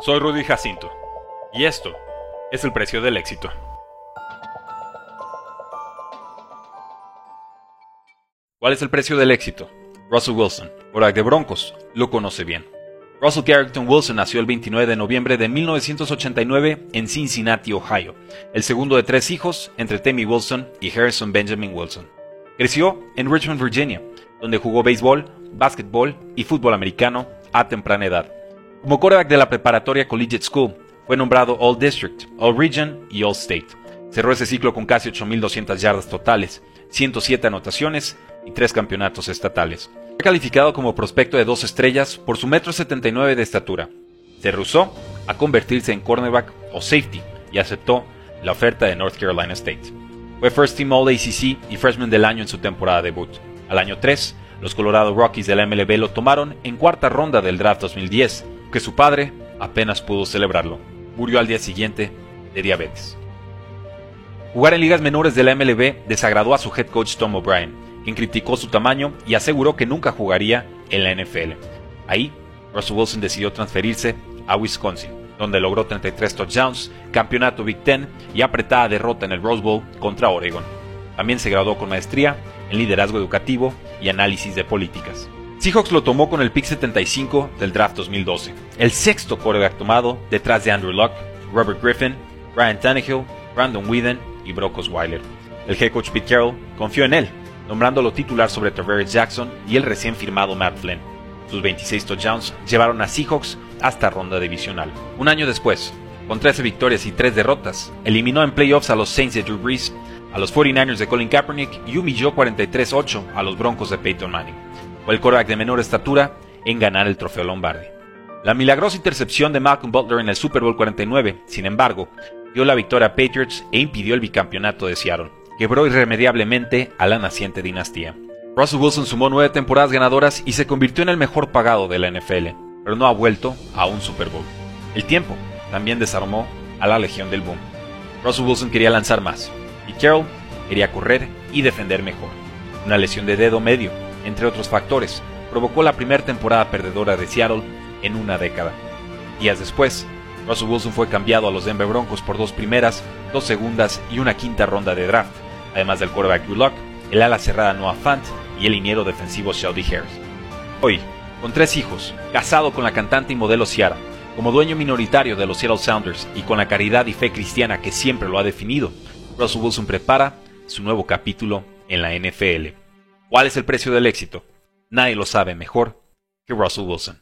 Soy Rudy Jacinto y esto es el precio del éxito. ¿Cuál es el precio del éxito? Russell Wilson, quarterback de Broncos, lo conoce bien. Russell Carrington Wilson nació el 29 de noviembre de 1989 en Cincinnati, Ohio, el segundo de tres hijos entre Tammy Wilson y Harrison Benjamin Wilson. Creció en Richmond, Virginia, donde jugó béisbol, básquetbol y fútbol americano a temprana edad. Como quarterback de la preparatoria Collegiate School, fue nombrado All District, All Region y All State. Cerró ese ciclo con casi 8.200 yardas totales, 107 anotaciones y 3 campeonatos estatales. Fue calificado como prospecto de dos estrellas por su metro 79 de estatura. Se rehusó a convertirse en cornerback o safety y aceptó la oferta de North Carolina State. Fue First Team All ACC y Freshman del año en su temporada debut. Al año 3, los Colorado Rockies de la MLB lo tomaron en cuarta ronda del draft 2010, que su padre apenas pudo celebrarlo. Murió al día siguiente de diabetes. Jugar en ligas menores de la MLB desagradó a su head coach Tom O'Brien, quien criticó su tamaño y aseguró que nunca jugaría en la NFL. Ahí, Russell Wilson decidió transferirse a Wisconsin, donde logró 33 touchdowns, campeonato Big Ten y apretada derrota en el Rose Bowl contra Oregon. También se graduó con maestría en liderazgo educativo y análisis de políticas. Seahawks lo tomó con el pick 75 del draft 2012, el sexto quarterback tomado detrás de Andrew Luck, Robert Griffin, Ryan Tannehill, Brandon Whedon y Brock Osweiler. El head coach Pete Carroll confió en él, nombrándolo titular sobre Tavares Jackson y el recién firmado Matt Flynn. Sus 26 touchdowns llevaron a Seahawks hasta ronda divisional. Un año después, con 13 victorias y 3 derrotas, eliminó en playoffs a los Saints de Drew Brees a los 49ers de Colin Kaepernick y humilló 43-8 a los Broncos de Peyton Manning. Fue el quarterback de menor estatura en ganar el trofeo Lombardi. La milagrosa intercepción de Malcolm Butler en el Super Bowl 49, sin embargo, dio la victoria a Patriots e impidió el bicampeonato de Seattle. Quebró irremediablemente a la naciente dinastía. Russell Wilson sumó nueve temporadas ganadoras y se convirtió en el mejor pagado de la NFL, pero no ha vuelto a un Super Bowl. El tiempo también desarmó a la Legión del Boom. Russell Wilson quería lanzar más, y Carroll quería correr y defender mejor. Una lesión de dedo medio, entre otros factores, provocó la primera temporada perdedora de Seattle en una década. Días después, Russell Wilson fue cambiado a los Denver Broncos por dos primeras, dos segundas y una quinta ronda de draft, además del quarterback Drew el ala cerrada Noah Fant y el liniero defensivo Shelby Harris. Hoy, con tres hijos, casado con la cantante y modelo Ciara, como dueño minoritario de los Seattle Sounders y con la caridad y fe cristiana que siempre lo ha definido, Russell Wilson prepara su nuevo capítulo en la NFL. ¿Cuál es el precio del éxito? Nadie lo sabe mejor que Russell Wilson.